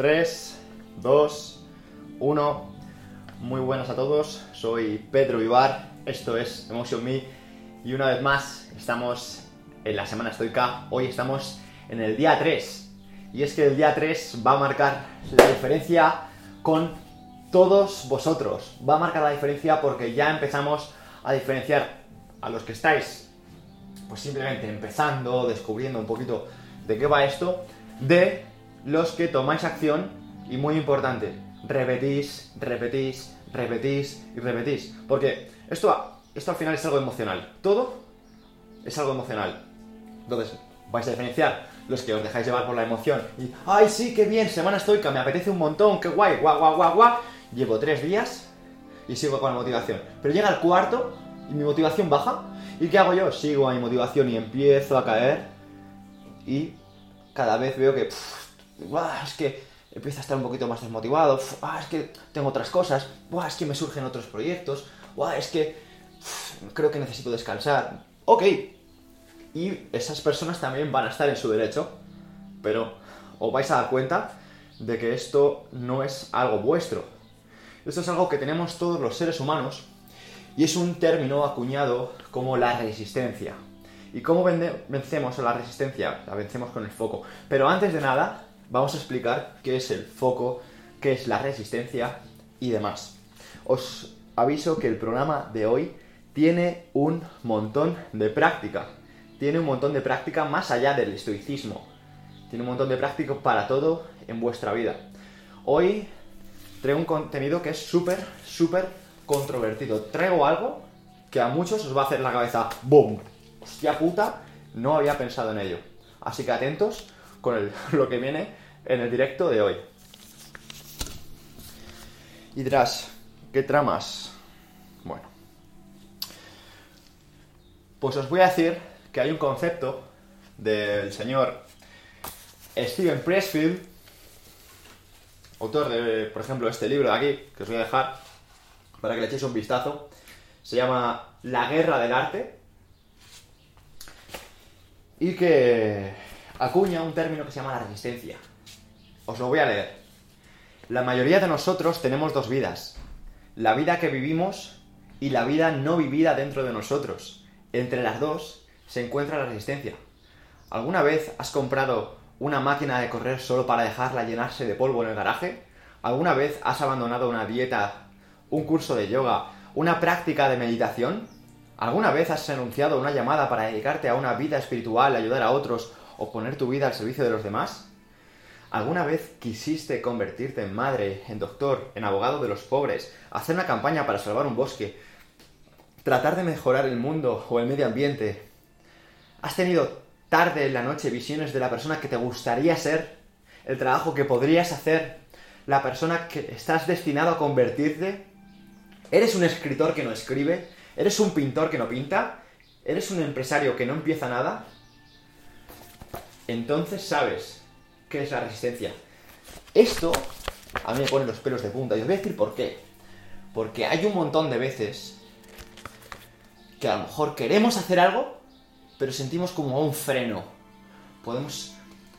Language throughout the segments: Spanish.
3, 2, 1. Muy buenas a todos, soy Pedro Ibar, esto es Emotion Me. Y una vez más estamos en la semana estoica, hoy estamos en el día 3 y es que el día 3 va a marcar la diferencia con todos vosotros, va a marcar la diferencia porque ya empezamos a diferenciar a los que estáis pues simplemente empezando, descubriendo un poquito de qué va esto, de los que tomáis acción y muy importante, repetís, repetís, repetís y repetís. Porque esto, esto al final es algo emocional. Todo es algo emocional. Entonces, vais a diferenciar los que os dejáis llevar por la emoción y, ay, sí, qué bien, semana estoica, me apetece un montón, qué guay, guau, guau, guau, guau. Llevo tres días y sigo con la motivación. Pero llega el cuarto y mi motivación baja. ¿Y qué hago yo? Sigo a mi motivación y empiezo a caer. Y cada vez veo que es que empiezo a estar un poquito más desmotivado, es que tengo otras cosas, es que me surgen otros proyectos, es que creo que necesito descansar. Ok, y esas personas también van a estar en su derecho, pero os vais a dar cuenta de que esto no es algo vuestro. Esto es algo que tenemos todos los seres humanos y es un término acuñado como la resistencia. ¿Y cómo vencemos la resistencia? La vencemos con el foco. Pero antes de nada, vamos a explicar qué es el foco, qué es la resistencia y demás. Os aviso que el programa de hoy tiene un montón de práctica. Tiene un montón de práctica más allá del estoicismo. Tiene un montón de práctica para todo en vuestra vida. Hoy traigo un contenido que es súper, súper controvertido. Traigo algo que a muchos os va a hacer la cabeza ¡boom! Hostia puta, no había pensado en ello. Así que atentos con lo que viene en el directo de hoy. Y dirás, ¿qué tramas? Bueno. Pues os voy a decir que hay un concepto del señor Steven Pressfield, autor de, por ejemplo, este libro de aquí, que os voy a dejar para que le echéis un vistazo. Se llama La guerra del arte. Y que acuña un término que se llama la resistencia. Os lo voy a leer. La mayoría de nosotros tenemos dos vidas. La vida que vivimos y la vida no vivida dentro de nosotros. Entre las dos se encuentra la resistencia. ¿Alguna vez has comprado una máquina de correr solo para dejarla llenarse de polvo en el garaje? ¿Alguna vez has abandonado una dieta, un curso de yoga, una práctica de meditación? ¿Alguna vez has anunciado una llamada para dedicarte a una vida espiritual, ayudar a otros o poner tu vida al servicio de los demás? ¿Alguna vez quisiste convertirte en madre, en doctor, en abogado de los pobres, hacer una campaña para salvar un bosque, tratar de mejorar el mundo o el medio ambiente? ¿Has tenido tarde en la noche visiones de la persona que te gustaría ser? ¿El trabajo que podrías hacer? ¿La persona que estás destinado a convertirte? ¿Eres un escritor que no escribe? ¿Eres un pintor que no pinta? ¿Eres un empresario que no empieza nada? Entonces sabes ¿Qué es la resistencia? Esto a mí me pone los pelos de punta y os voy a decir por qué. Porque hay un montón de veces que a lo mejor queremos hacer algo, pero sentimos como un freno. Podemos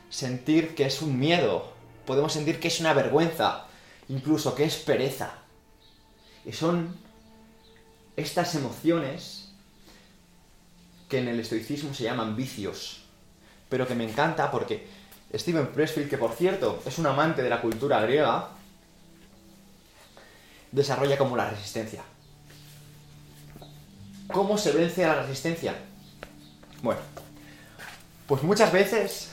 sentir que es un miedo, podemos sentir que es una vergüenza, incluso que es pereza. Y son estas emociones que en el estoicismo se llaman vicios, pero que me encanta porque Steven Pressfield, que por cierto es un amante de la cultura griega, desarrolla como la resistencia. ¿Cómo se vence a la resistencia? Bueno, pues muchas veces,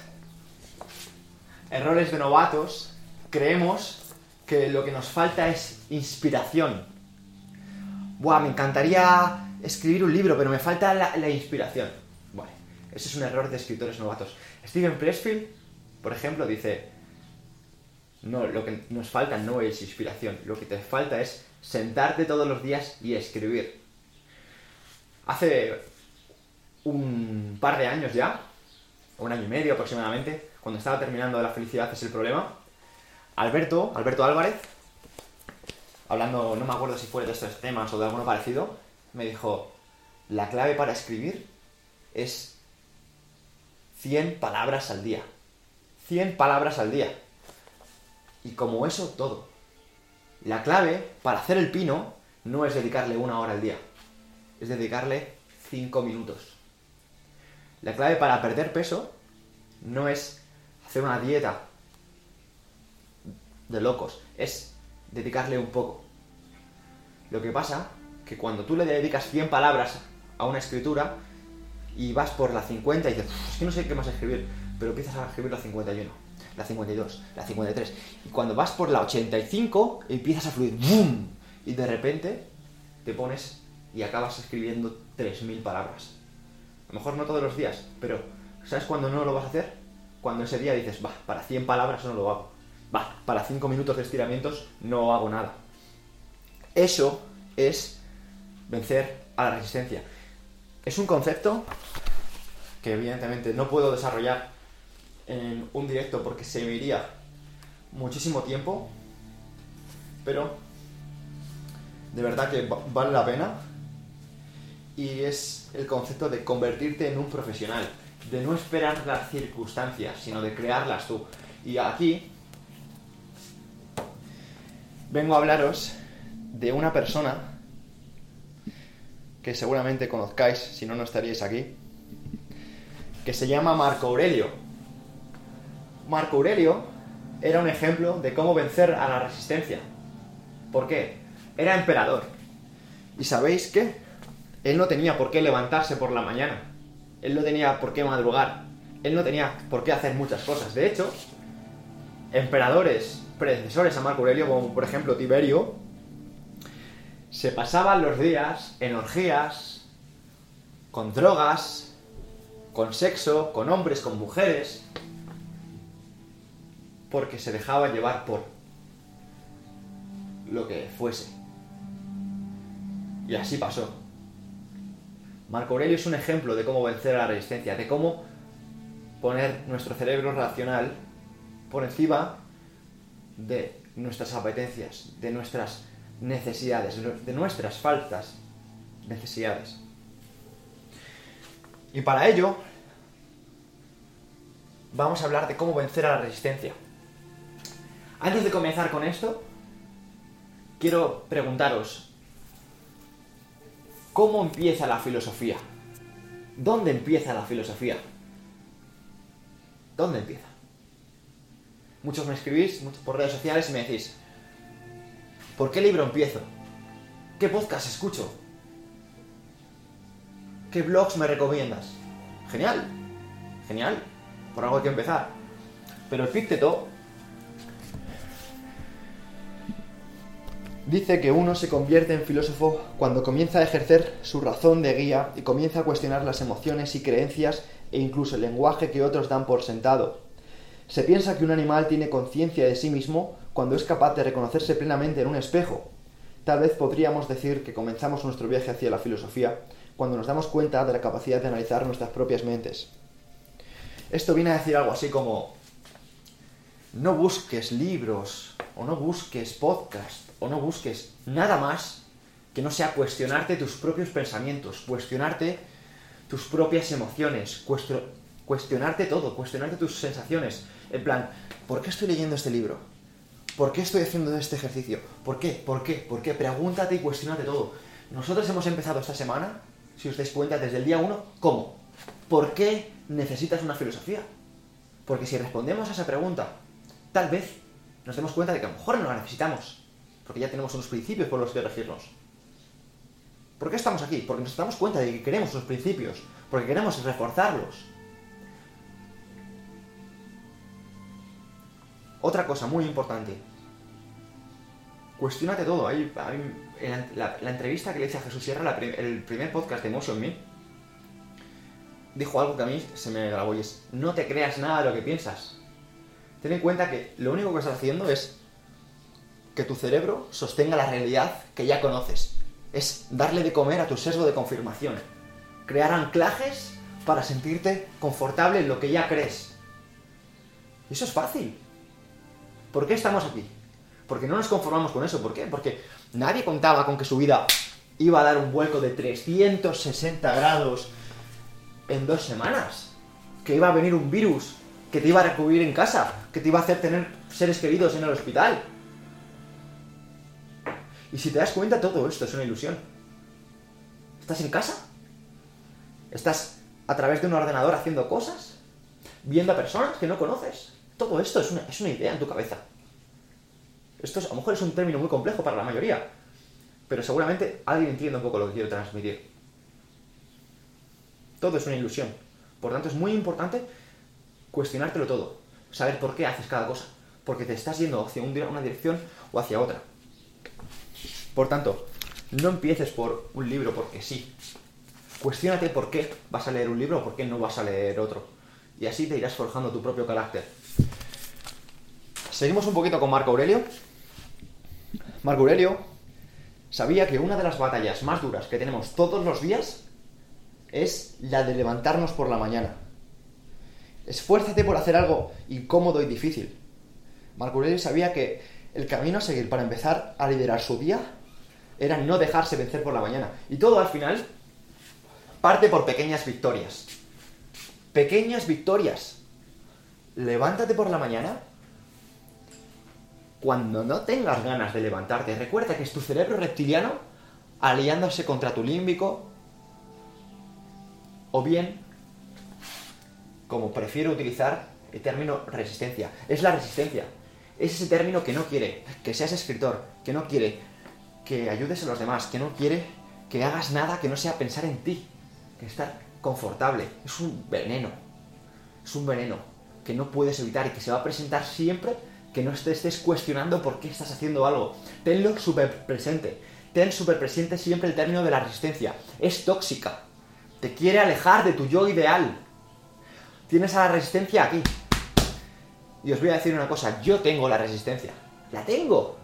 errores de novatos, creemos que lo que nos falta es inspiración. Buah, me encantaría escribir un libro, pero me falta la, inspiración. Bueno, ese es un error de escritores novatos. Steven Pressfield por ejemplo, dice, No, lo que nos falta no es inspiración, lo que te falta es sentarte todos los días y escribir. Hace un par de años ya, un año y medio aproximadamente, cuando estaba terminando La felicidad es el problema, Alberto, Alberto Álvarez, hablando, no me acuerdo si fue de estos temas o de alguno parecido, me dijo, la clave para escribir es 100 palabras al día. 100 palabras al día. Y como eso, todo. La clave para hacer el pino no es dedicarle una hora al día, es dedicarle 5 minutos. La clave para perder peso no es hacer una dieta de locos, es dedicarle un poco. Lo que pasa que cuando tú le dedicas 100 palabras a una escritura y vas por la 50 y dices, es que no sé qué más escribir, pero empiezas a escribir la 51, la 52, la 53. Y cuando vas por la 85 empiezas a fluir, ¡boom! Y de repente te pones y acabas escribiendo 3.000 palabras. A lo mejor no todos los días, pero ¿sabes cuándo no lo vas a hacer? Cuando ese día dices, va, para 100 palabras no lo hago. Va, para 5 minutos de estiramientos no hago nada. Eso es vencer a la resistencia. Es un concepto que evidentemente no puedo desarrollar en un directo porque se iría muchísimo tiempo, pero de verdad que vale la pena y es el concepto de convertirte en un profesional, de no esperar las circunstancias, sino de crearlas tú. Y aquí vengo a hablaros de una persona que seguramente conozcáis, si no, no estaríais aquí, que se llama Marco Aurelio. Marco Aurelio era un ejemplo de cómo vencer a la resistencia. ¿Por qué? Era emperador. ¿Y sabéis qué? Él no tenía por qué levantarse por la mañana. Él no tenía por qué madrugar. Él no tenía por qué hacer muchas cosas. De hecho, emperadores predecesores a Marco Aurelio, como por ejemplo Tiberio, se pasaban los días en orgías, con drogas, con sexo, con hombres, con mujeres, porque se dejaba llevar por lo que fuese. Y así pasó. Marco Aurelio es un ejemplo de cómo vencer a la resistencia, de cómo poner nuestro cerebro racional por encima de nuestras apetencias, de nuestras necesidades, de nuestras faltas necesidades. Y para ello, vamos a hablar de cómo vencer a la resistencia. Antes de comenzar con esto, quiero preguntaros, ¿cómo empieza la filosofía? ¿Dónde empieza la filosofía? ¿Dónde empieza? Muchos me escribís por redes sociales y me decís, ¿Por qué libro empiezo? ¿Qué podcast escucho? ¿Qué blogs me recomiendas? Genial, genial, por algo hay que empezar. Pero Epicteto dice que uno se convierte en filósofo cuando comienza a ejercer su razón de guía y comienza a cuestionar las emociones y creencias e incluso el lenguaje que otros dan por sentado. Se piensa que un animal tiene conciencia de sí mismo cuando es capaz de reconocerse plenamente en un espejo. Tal vez podríamos decir que comenzamos nuestro viaje hacia la filosofía cuando nos damos cuenta de la capacidad de analizar nuestras propias mentes. Esto viene a decir algo así como, no busques libros, o no busques podcast, o no busques nada más que no sea cuestionarte tus propios pensamientos, cuestionarte tus propias emociones, cuestionarte todo, cuestionarte tus sensaciones. En plan, ¿por qué estoy leyendo este libro? ¿Por qué estoy haciendo este ejercicio? ¿Por qué? ¿Por qué? ¿Por qué? Pregúntate y cuestionate todo. Nosotros hemos empezado esta semana, si os dais cuenta, desde el día 1, ¿cómo? ¿Por qué necesitas una filosofía? Porque si respondemos a esa pregunta, tal vez nos demos cuenta de que a lo mejor no la necesitamos, porque ya tenemos unos principios por los que regirnos. ¿Por qué estamos aquí? Porque nos damos cuenta de que queremos unos principios, porque queremos reforzarlos. Otra cosa muy importante. Cuestiónate todo. en la, entrevista que le hice a Jesús Sierra, el primer podcast de Motion Me, dijo algo que a mí se me grabó y es, no te creas nada de lo que piensas. ten en cuenta que lo único que estás haciendo es que tu cerebro sostenga la realidad que ya conoces. Es darle de comer a tu sesgo de confirmación. Crear anclajes para sentirte confortable en lo que ya crees. Eso es fácil. ¿Por qué estamos aquí? Porque no nos conformamos con eso. ¿Por qué? Porque nadie contaba con que su vida iba a dar un vuelco de 360 grados en dos semanas. Que iba a venir un virus que te iba a recubrir en casa, que te iba a hacer tener seres queridos en el hospital. Y si te das cuenta, todo esto es una ilusión. Estás en casa, estás a través de un ordenador haciendo cosas, viendo a personas que no conoces. Todo esto es una, es una idea en tu cabeza. Esto es, a lo mejor es un término muy complejo para la mayoría, pero seguramente alguien entiende un poco lo que quiero transmitir. Todo es una ilusión. Por tanto, es muy importante cuestionártelo todo. Saber por qué haces cada cosa. Porque te estás yendo hacia una dirección o hacia otra. Por tanto, no empieces por un libro porque sí. Cuestiónate por qué vas a leer un libro o por qué no vas a leer otro. Y así te irás forjando tu propio carácter. Seguimos un poquito con Marco Aurelio. Marco Aurelio sabía que una de las batallas más duras que tenemos todos los días es la de levantarnos por la mañana. Esfuérzate por hacer algo incómodo y difícil. Marco Aurelio sabía que el camino a seguir para empezar a liderar su día era no dejarse vencer por la mañana. Y todo al final parte por pequeñas victorias. Pequeñas victorias. Levántate por la mañana cuando no tengas ganas de levantarte. Recuerda que es tu cerebro reptiliano aliándose contra tu límbico. O bien como prefiero utilizar el término resistencia. Es la resistencia. Es ese término que no quiere que seas escritor, que no quiere que ayudes a los demás, que no quiere que hagas nada que no sea pensar en ti, que estar confortable. Es un veneno. Es un veneno que no puedes evitar y que se va a presentar siempre que no te estés cuestionando por qué estás haciendo algo. Tenlo súper presente. Ten súper presente siempre el término de la resistencia. Es tóxica. Te quiere alejar de tu yo ideal. Tienes a la resistencia aquí. Y os voy a decir una cosa, yo tengo la resistencia. La tengo.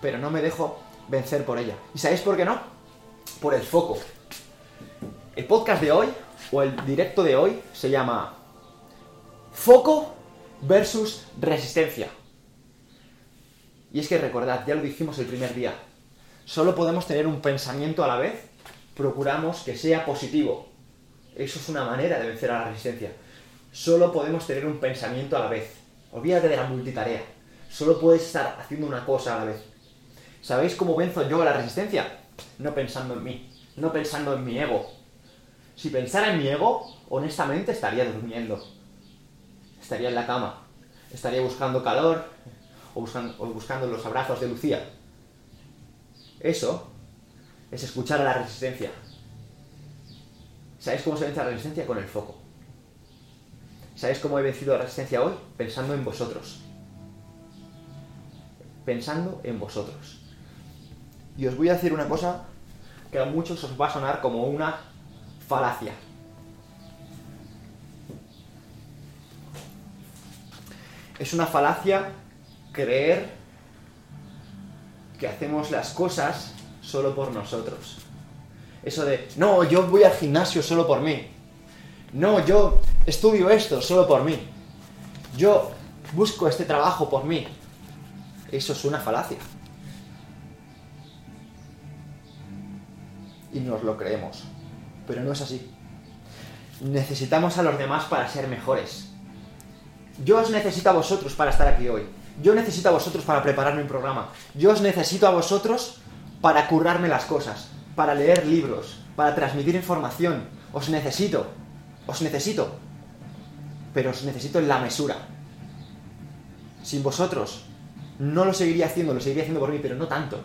Pero no me dejo vencer por ella. ¿Y sabéis por qué no? Por el foco. El podcast de hoy, o el directo de hoy, se llama Foco versus Resistencia. Y es que recordad, ya lo dijimos el primer día, solo podemos tener un pensamiento a la vez, procuramos que sea positivo. Eso es una manera de vencer a la resistencia solo podemos tener un pensamiento a la vez. Olvídate de la multitarea. Solo puedes estar haciendo una cosa a la vez. ¿Sabéis cómo venzo yo la resistencia? No pensando en mí, no pensando en mi ego. Si pensara en mi ego, honestamente estaría durmiendo. Estaría en la cama. Estaría buscando calor o buscando, o buscando los abrazos de Lucía. Eso es escuchar a la resistencia. ¿Sabéis cómo se vence la resistencia? Con el foco. ¿Sabéis cómo he vencido la resistencia hoy? Pensando en vosotros. Pensando en vosotros. Y os voy a decir una cosa que a muchos os va a sonar como una falacia. Es una falacia creer que hacemos las cosas solo por nosotros. Eso de, no, yo voy al gimnasio solo por mí. No, yo estudio esto solo por mí. Yo busco este trabajo por mí. Eso es una falacia. Y nos lo creemos. Pero no es así. Necesitamos a los demás para ser mejores. Yo os necesito a vosotros para estar aquí hoy. Yo necesito a vosotros para prepararme un programa. Yo os necesito a vosotros para currarme las cosas, para leer libros, para transmitir información. Os necesito. Os necesito pero os necesito en la mesura. Sin vosotros, no lo seguiría haciendo, lo seguiría haciendo por mí, pero no tanto.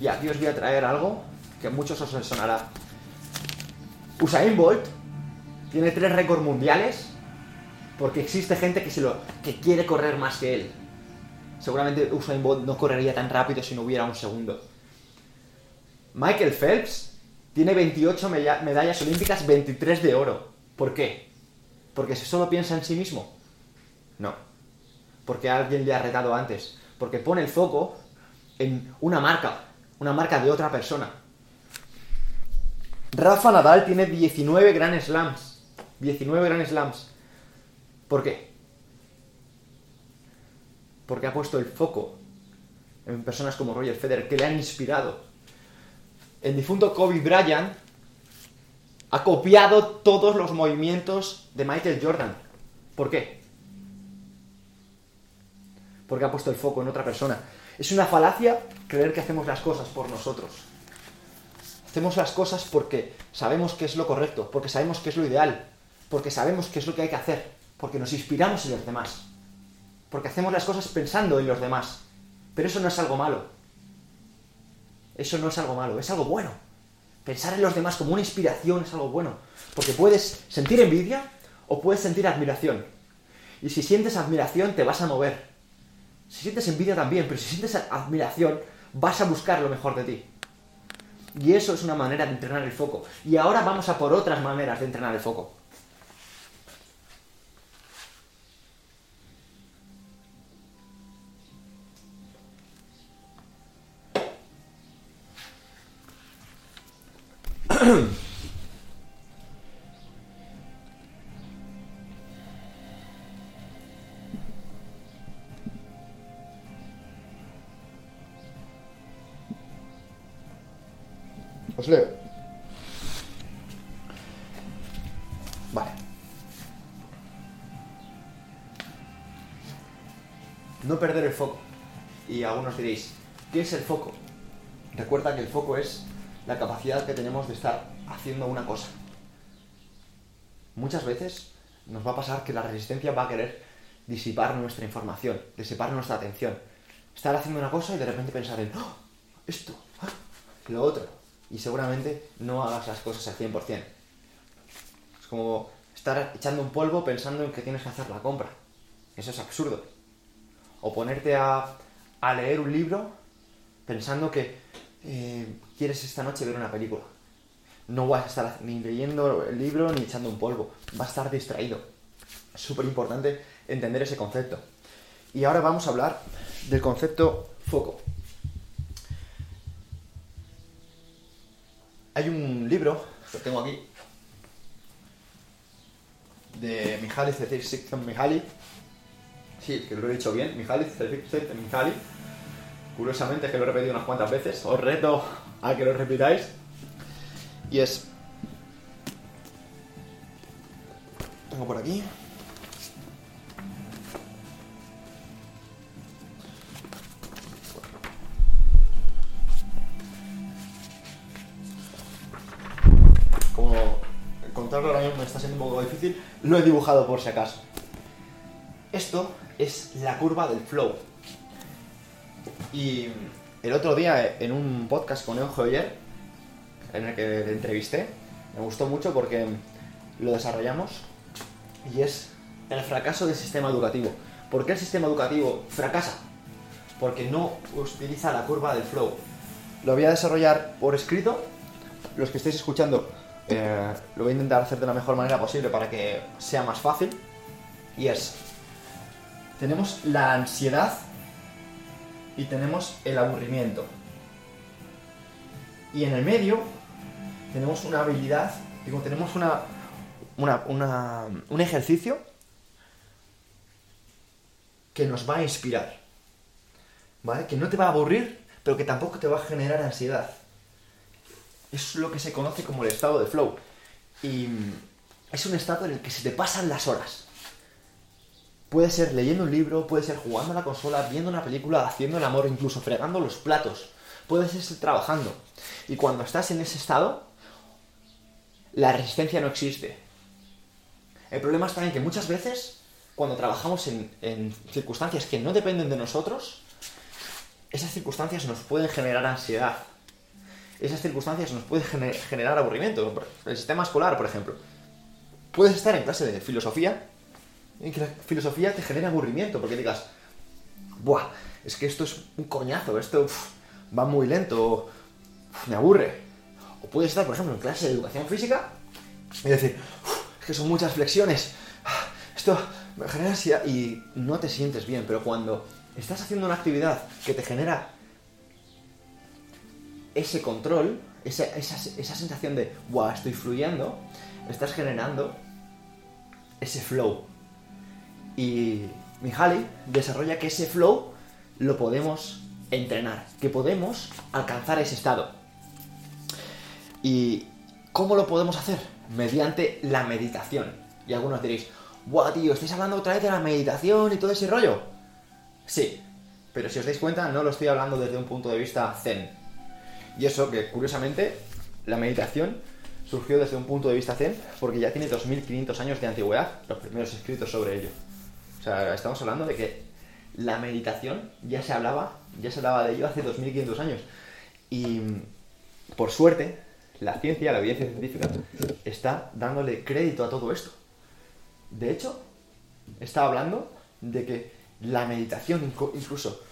Y aquí os voy a traer algo que a muchos os sonará. Usain Bolt tiene tres récords mundiales porque existe gente que, se lo, que quiere correr más que él. Seguramente Usain Bolt no correría tan rápido si no hubiera un segundo. Michael Phelps tiene 28 medallas olímpicas, 23 de oro. ¿Por qué? porque solo piensa en sí mismo. No. porque alguien le ha retado antes, porque pone el foco en una marca, una marca de otra persona. Rafa Nadal tiene 19 Grand Slams. 19 Grand Slams. ¿Por qué? Porque ha puesto el foco en personas como Roger Federer, que le han inspirado. El difunto Kobe Bryant ha copiado todos los movimientos de Michael Jordan. ¿Por qué? Porque ha puesto el foco en otra persona. Es una falacia creer que hacemos las cosas por nosotros. Hacemos las cosas porque sabemos que es lo correcto, porque sabemos que es lo ideal, porque sabemos que es lo que hay que hacer, porque nos inspiramos en los demás, porque hacemos las cosas pensando en los demás. Pero eso no es algo malo. Eso no es algo malo, es algo bueno. Pensar en los demás como una inspiración es algo bueno, porque puedes sentir envidia o puedes sentir admiración. Y si sientes admiración te vas a mover. Si sientes envidia también, pero si sientes admiración vas a buscar lo mejor de ti. Y eso es una manera de entrenar el foco. Y ahora vamos a por otras maneras de entrenar el foco. Leo. Vale. No perder el foco. Y algunos diréis, ¿qué es el foco? Recuerda que el foco es la capacidad que tenemos de estar haciendo una cosa. Muchas veces nos va a pasar que la resistencia va a querer disipar nuestra información, disipar nuestra atención. Estar haciendo una cosa y de repente pensar en, ¡Oh! esto, ¡Ah! lo otro. Y seguramente no hagas las cosas al 100%. Es como estar echando un polvo pensando en que tienes que hacer la compra. Eso es absurdo. O ponerte a, a leer un libro pensando que eh, quieres esta noche ver una película. No vas a estar ni leyendo el libro ni echando un polvo. Vas a estar distraído. Es súper importante entender ese concepto. Y ahora vamos a hablar del concepto foco. Hay un libro, que tengo aquí, de Mihaly Csikszentmihalyi. Sí, que lo he dicho bien, Mihaly Csikszentmihalyi. Curiosamente que lo he repetido unas cuantas veces. Os reto a que lo repitáis. Y es... Tengo por aquí. Está siendo un poco difícil, lo he dibujado por si acaso. Esto es la curva del flow. Y el otro día en un podcast con Eugenio Joyer, en el que entrevisté, me gustó mucho porque lo desarrollamos y es el fracaso del sistema educativo. ¿Por qué el sistema educativo fracasa? Porque no utiliza la curva del flow. Lo voy a desarrollar por escrito. Los que estéis escuchando eh, lo voy a intentar hacer de la mejor manera posible para que sea más fácil. Y es, tenemos la ansiedad y tenemos el aburrimiento. Y en el medio tenemos una habilidad, digo, tenemos una, un ejercicio que nos va a inspirar. ¿Vale? Que no te va a aburrir, pero que tampoco te va a generar ansiedad. Es lo que se conoce como el estado de flow. Y es un estado en el que se te pasan las horas. Puede ser leyendo un libro, puede ser jugando a la consola, viendo una película, haciendo el amor, incluso fregando los platos. Puede ser trabajando. Y cuando estás en ese estado, la resistencia no existe. El problema está en que muchas veces, cuando trabajamos en, en circunstancias que no dependen de nosotros, esas circunstancias nos pueden generar ansiedad. Esas circunstancias nos pueden gener generar aburrimiento. El sistema escolar, por ejemplo. Puedes estar en clase de filosofía y que la filosofía te genera aburrimiento, porque digas, ¡buah! Es que esto es un coñazo, esto uf, va muy lento, uf, me aburre. O puedes estar, por ejemplo, en clase de educación física y decir, es que son muchas flexiones, esto me genera ansiedad y no te sientes bien, pero cuando estás haciendo una actividad que te genera ese control, esa, esa, esa sensación de, wow, estoy fluyendo, estás generando ese flow. Y Mihaly desarrolla que ese flow lo podemos entrenar, que podemos alcanzar ese estado. ¿Y cómo lo podemos hacer? Mediante la meditación. Y algunos diréis, ¡buah, tío! ¿Estáis hablando otra vez de la meditación y todo ese rollo? Sí, pero si os dais cuenta, no lo estoy hablando desde un punto de vista zen. Y eso que, curiosamente, la meditación surgió desde un punto de vista zen porque ya tiene 2500 años de antigüedad, los primeros escritos sobre ello. O sea, estamos hablando de que la meditación ya se hablaba, ya se hablaba de ello hace 2500 años. Y por suerte, la ciencia, la evidencia científica, está dándole crédito a todo esto. De hecho, está hablando de que la meditación, incluso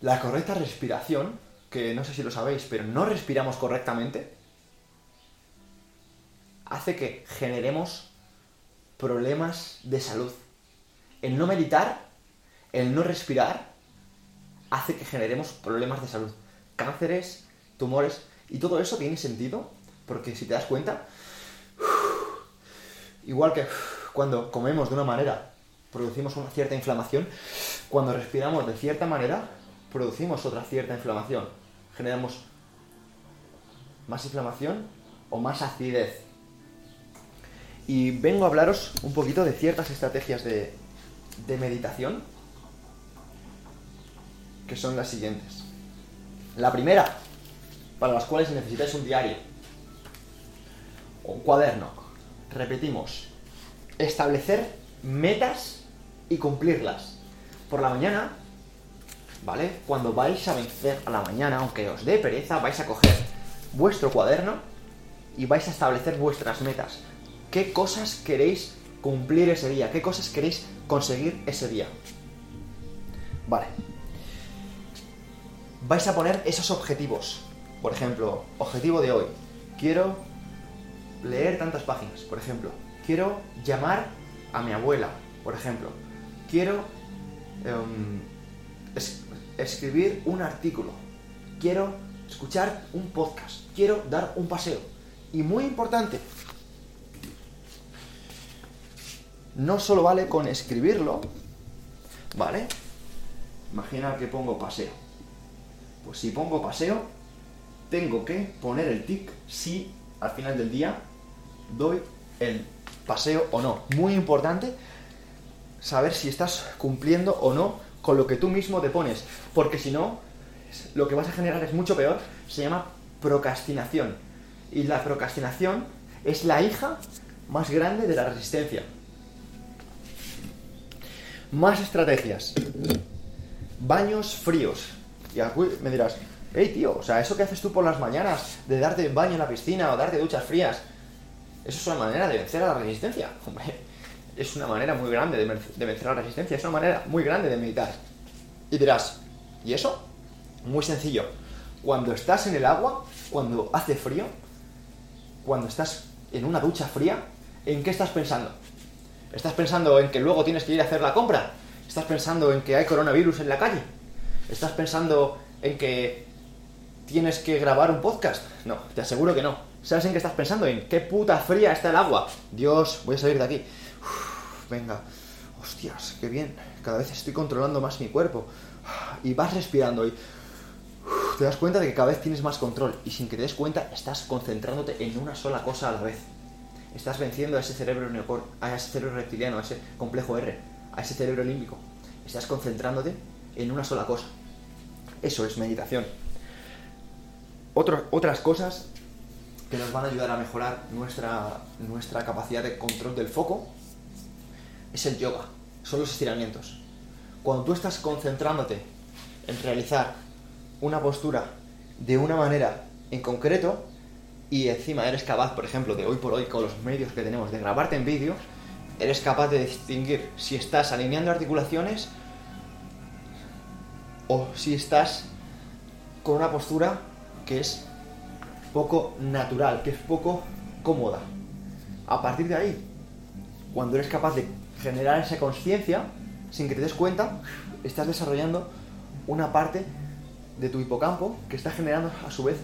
la correcta respiración, que no sé si lo sabéis, pero no respiramos correctamente, hace que generemos problemas de salud. El no meditar, el no respirar, hace que generemos problemas de salud. Cánceres, tumores, y todo eso tiene sentido, porque si te das cuenta, igual que cuando comemos de una manera, producimos una cierta inflamación, cuando respiramos de cierta manera, producimos otra cierta inflamación. Generamos más inflamación o más acidez. Y vengo a hablaros un poquito de ciertas estrategias de, meditación, que son las siguientes. La primera, para las cuales necesitáis un diario o un cuaderno. Repetimos, establecer metas y cumplirlas. Por la mañana, ¿vale? Cuando vais a vencer a la mañana, aunque os dé pereza, vais a coger vuestro cuaderno y vais a establecer vuestras metas. ¿Qué cosas queréis cumplir ese día? ¿Qué cosas queréis conseguir ese día? Vale. Vais a poner esos objetivos. Por ejemplo, objetivo de hoy. Quiero leer tantas páginas, por ejemplo. Quiero llamar a mi abuela, por ejemplo. Quiero em, escribir un artículo. Quiero escuchar un podcast. Quiero dar un paseo. Y muy importante, no solo vale con escribirlo, ¿vale? Imagina que pongo paseo. Pues si pongo paseo, tengo que poner el tic si al final del día doy el paseo o no. Muy importante saber si estás cumpliendo o no con lo que tú mismo te pones, porque si no, lo que vas a generar es mucho peor, se llama procrastinación. Y la procrastinación es la hija más grande de la resistencia. Más estrategias. Baños fríos. Y me dirás, hey tío, o sea, eso que haces tú por las mañanas, de darte baño en la piscina o darte duchas frías, eso es una manera de vencer a la resistencia. Hombre, es una manera muy grande de, vencer la resistencia, es una manera muy grande de meditar. Y dirás, ¿y eso? Muy sencillo. Cuando estás en el agua, cuando hace frío, cuando estás en una ducha fría, ¿en qué estás pensando? ¿Estás pensando en que luego tienes que ir a hacer la compra? ¿Estás pensando en que hay coronavirus en la calle? ¿Estás pensando en que tienes que grabar un podcast? No, te aseguro que no. ¿Sabes en qué estás pensando? En qué puta fría está el agua. Dios, voy a salir de aquí. Venga, hostias, qué bien. Cada vez estoy controlando más mi cuerpo. Y vas respirando y te das cuenta de que cada vez tienes más control. Y sin que te des cuenta, estás concentrándote en una sola cosa a la vez. Estás venciendo a ese cerebro a ese cerebro reptiliano, a ese complejo R, a ese cerebro límbico. Estás concentrándote en una sola cosa. Eso es meditación. otras cosas que nos van a ayudar a mejorar nuestra, nuestra capacidad de control del foco es el yoga, son los estiramientos. Cuando tú estás concentrándote en realizar una postura de una manera en concreto y encima eres capaz, por ejemplo, de hoy por hoy con los medios que tenemos de grabarte en vídeo, eres capaz de distinguir si estás alineando articulaciones o si estás con una postura que es poco natural, que es poco cómoda. A partir de ahí, cuando eres capaz de generar esa conciencia, sin que te des cuenta, estás desarrollando una parte de tu hipocampo que está generando a su vez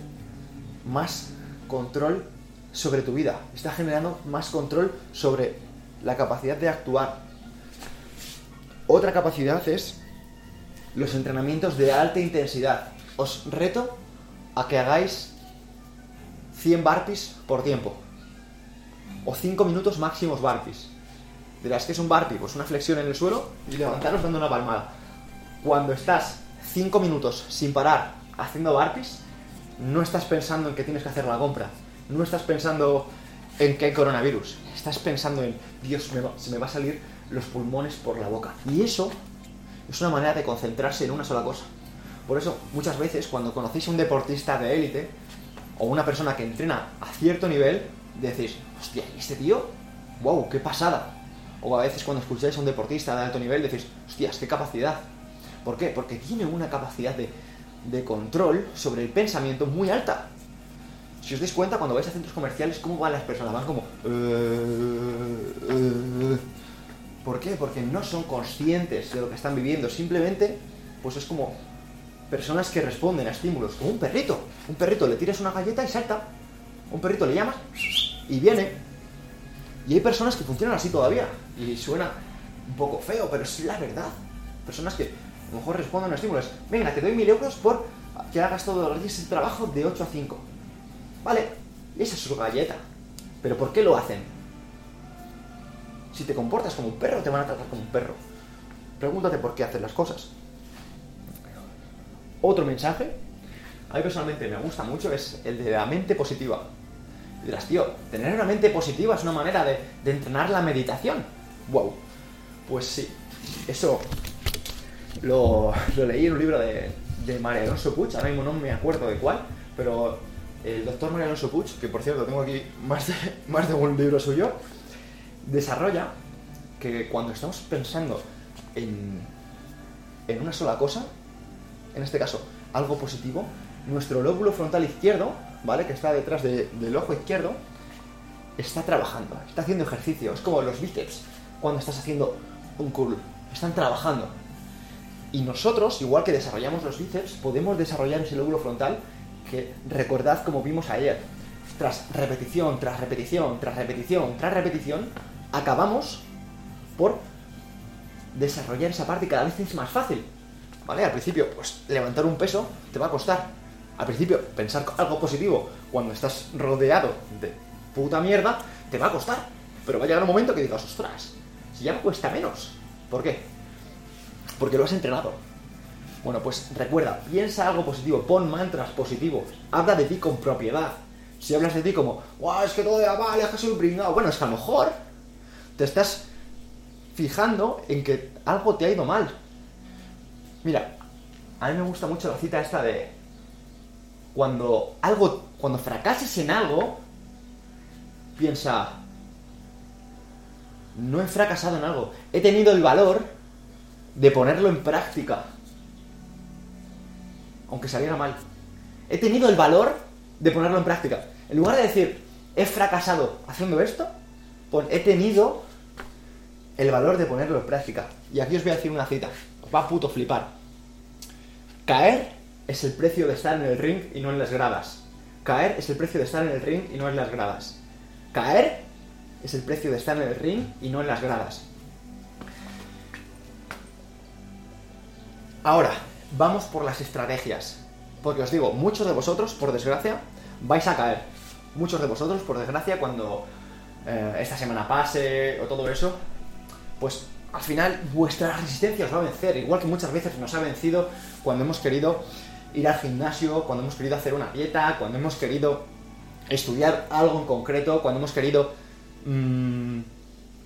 más control sobre tu vida, está generando más control sobre la capacidad de actuar. Otra capacidad es los entrenamientos de alta intensidad. Os reto a que hagáis 100 barpees por tiempo. O 5 minutos máximos barpees. Dirás que es un barpee, pues una flexión en el suelo y levantaros dando una palmada. Cuando estás 5 minutos sin parar haciendo barpees, no estás pensando en que tienes que hacer la compra. No estás pensando en que hay coronavirus. Estás pensando en, Dios, se me va a salir los pulmones por la boca. Y eso es una manera de concentrarse en una sola cosa. Por eso, muchas veces, cuando conocéis a un deportista de élite o una persona que entrena a cierto nivel, decís, hostia, ¿y este tío? ¡Wow! ¡Qué pasada! O a veces cuando escucháis a un deportista de alto nivel, decís, hostias, qué capacidad. ¿Por qué? Porque tiene una capacidad de, de control sobre el pensamiento muy alta. Si os dais cuenta, cuando vais a centros comerciales, ¿cómo van las personas? Van como... Eh, eh". ¿Por qué? Porque no son conscientes de lo que están viviendo. Simplemente, pues es como personas que responden a estímulos. Como un perrito. Un perrito le tiras una galleta y salta. Un perrito le llamas y viene. Y hay personas que funcionan así todavía. Y suena un poco feo, pero es la verdad. Personas que a lo mejor responden a estímulos. Venga, te doy mil euros por que hagas todo los días el trabajo de 8 a 5. Vale, esa es su galleta. Pero ¿por qué lo hacen? Si te comportas como un perro, te van a tratar como un perro. Pregúntate por qué hacen las cosas. Otro mensaje, a mí personalmente me gusta mucho, es el de la mente positiva. Y dirás, tío, tener una mente positiva es una manera de, entrenar la meditación. Wow. Pues sí, eso lo, leí en un libro de, de María Alonso ahora mismo no me acuerdo de cuál, pero el doctor María Alonso Puig, que por cierto tengo aquí más de, más de un libro suyo, desarrolla que cuando estamos pensando en, en una sola cosa, en este caso algo positivo, nuestro lóbulo frontal izquierdo, ¿vale? Que está detrás del ojo izquierdo, está trabajando, está haciendo ejercicio. Es como los bíceps cuando estás haciendo un curl. Están trabajando. Y nosotros, igual que desarrollamos los bíceps, podemos desarrollar ese lóbulo frontal que recordad como vimos ayer. Tras repetición, tras repetición, tras repetición, tras repetición, acabamos por desarrollar esa parte y cada vez es más fácil. ¿Vale? Al principio, pues levantar un peso te va a costar. Al principio, pensar algo positivo cuando estás rodeado de puta mierda, te va a costar. Pero va a llegar un momento que digas, ostras, si ya cuesta menos. ¿Por qué? Porque lo has entrenado. Bueno, pues recuerda, piensa algo positivo, pon mantras positivos, habla de ti con propiedad. Si hablas de ti como, wow, es que todo va mal, es que soy un pringado, bueno, es a lo mejor te estás fijando en que algo te ha ido mal. Mira, a mí me gusta mucho la cita esta de cuando algo, cuando fracases en algo, piensa, no he fracasado en algo, he tenido el valor de ponerlo en práctica aunque saliera mal. He tenido el valor de ponerlo en práctica. En lugar de decir, he fracasado haciendo esto, he tenido el valor de ponerlo en práctica. Y aquí os voy a decir una cita. Os va a puto flipar. Caer es el precio de estar en el ring y no en las gradas. Caer es el precio de estar en el ring y no en las gradas. Caer es el precio de estar en el ring y no en las gradas. Ahora, vamos por las estrategias. Porque os digo, muchos de vosotros, por desgracia, vais a caer. Muchos de vosotros, por desgracia, cuando eh, esta semana pase o todo eso, pues al final vuestra resistencia os va a vencer. Igual que muchas veces nos ha vencido cuando hemos querido ir al gimnasio, cuando hemos querido hacer una dieta, cuando hemos querido estudiar algo en concreto, cuando hemos querido mm,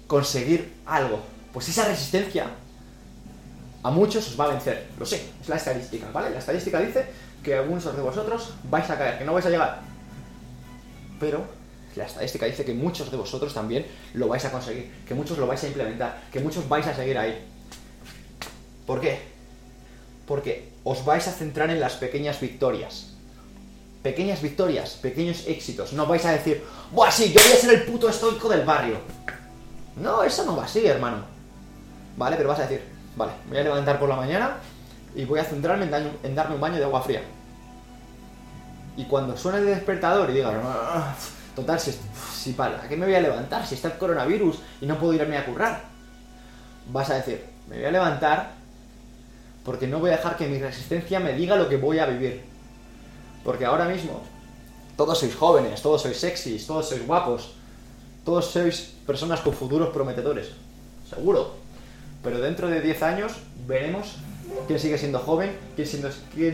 conseguir algo. Pues esa resistencia a muchos os va a vencer. Lo sé, es la estadística, ¿vale? La estadística dice que algunos de vosotros vais a caer, que no vais a llegar. Pero la estadística dice que muchos de vosotros también lo vais a conseguir, que muchos lo vais a implementar, que muchos vais a seguir ahí. ¿Por qué? Porque os vais a centrar en las pequeñas victorias. Pequeñas victorias, pequeños éxitos. No vais a decir, ¡buah, sí, yo voy a ser el puto estoico del barrio! No, eso no va así, hermano. ¿vale? Pero vas a decir, vale, voy a levantar por la mañana y voy a centrarme en, darme un baño de agua fría. Y cuando suene el despertador y diga, total, si, si para, qué me voy a levantar? Si está el coronavirus y no puedo irme a currar. Vas a decir, me voy a levantar porque no voy a dejar que mi resistencia me diga lo que voy a vivir. Porque ahora mismo todos sois jóvenes, todos sois sexys, todos sois guapos, todos sois personas con futuros prometedores. Seguro. Pero dentro de 10 años veremos quién sigue siendo joven, quién,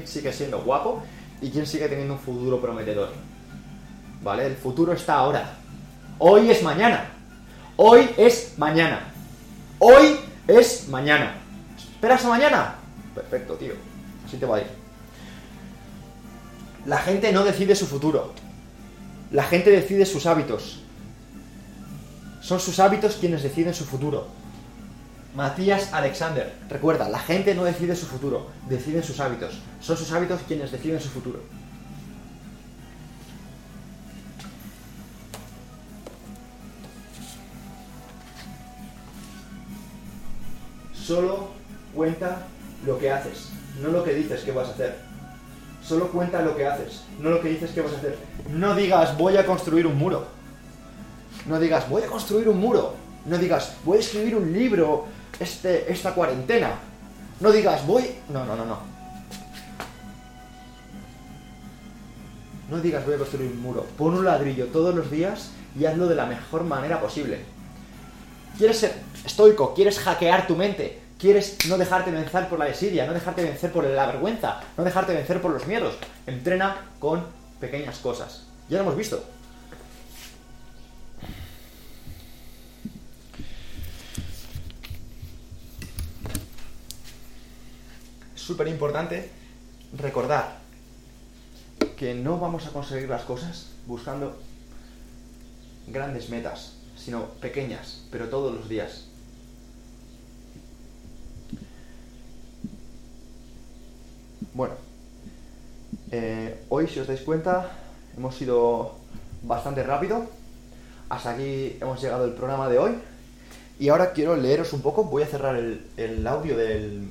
sigue siendo guapo y quién sigue teniendo un futuro prometedor. ¿Vale? El futuro está ahora. Hoy es mañana. Hoy es mañana. Hoy es mañana. ¿Esperas a mañana? Perfecto, tío. Así te va a ir. La gente no decide su futuro. La gente decide sus hábitos. Son sus hábitos quienes deciden su futuro. Matías Alexander. Recuerda, la gente no decide su futuro, deciden sus hábitos. Son sus hábitos quienes deciden su futuro. Solo cuenta lo que haces, no lo que dices que vas a hacer. Solo cuenta lo que haces, no lo que dices que vas a hacer. No digas voy a construir un muro. No digas voy a construir un muro. No digas voy a escribir un libro este, esta cuarentena. No digas voy... No, no, no, no. No digas voy a construir un muro. Pon un ladrillo todos los días y hazlo de la mejor manera posible. ¿Quieres ser estoico? ¿Quieres hackear tu mente? Quieres no dejarte vencer por la desidia, no dejarte vencer por la vergüenza, no dejarte vencer por los miedos. Entrena con pequeñas cosas. Ya lo hemos visto. Es súper importante recordar que no vamos a conseguir las cosas buscando grandes metas, sino pequeñas, pero todos los días. Bueno, eh, si os dais cuenta hemos sido bastante rápido. Hasta aquí hemos llegado el programa de hoy. Y ahora quiero leeros un poco, voy a cerrar el, el audio del,